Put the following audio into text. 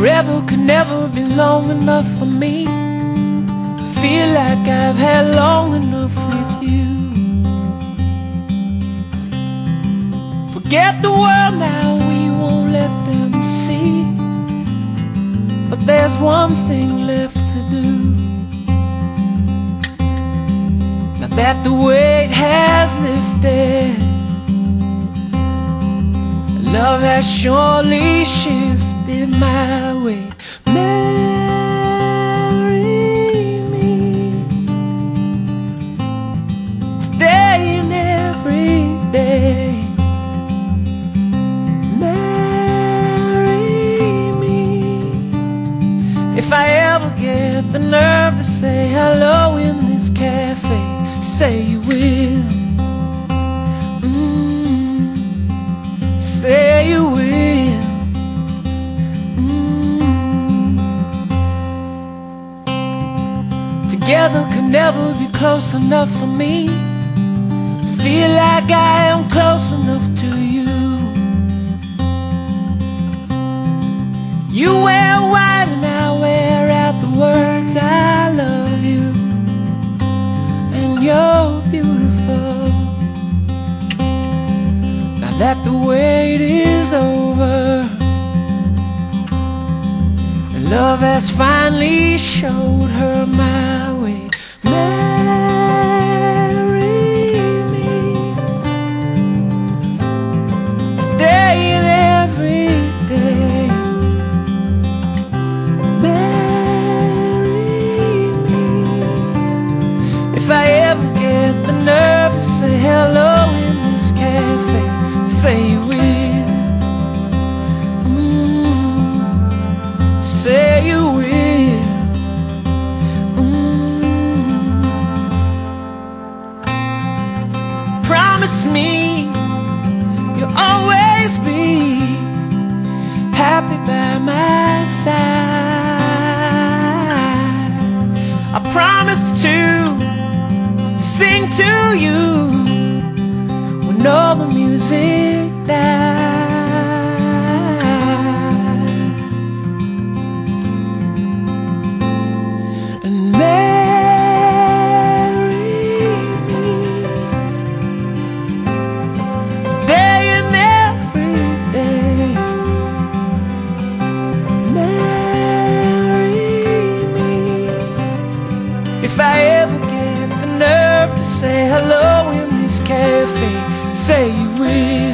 Forever could never be long enough for me to feel like I've had long enough with you. Forget the world now, we won't let them see. But there's one thing left to do. Now that the weight has lifted, love has surely shifted my way. Marry me every day. Marry me if I ever get the nerve to say hello in this cafe. Say you will. Together could never be close enough for me to feel like I am close enough to you. You wear white and I wear out the words I love you, and you're beautiful. Now that the wait is over, love has finally showed her my way. Marry all the music dies. And marry me today and every day. Marry me if I ever nerve to say hello in this cafe. Say you will.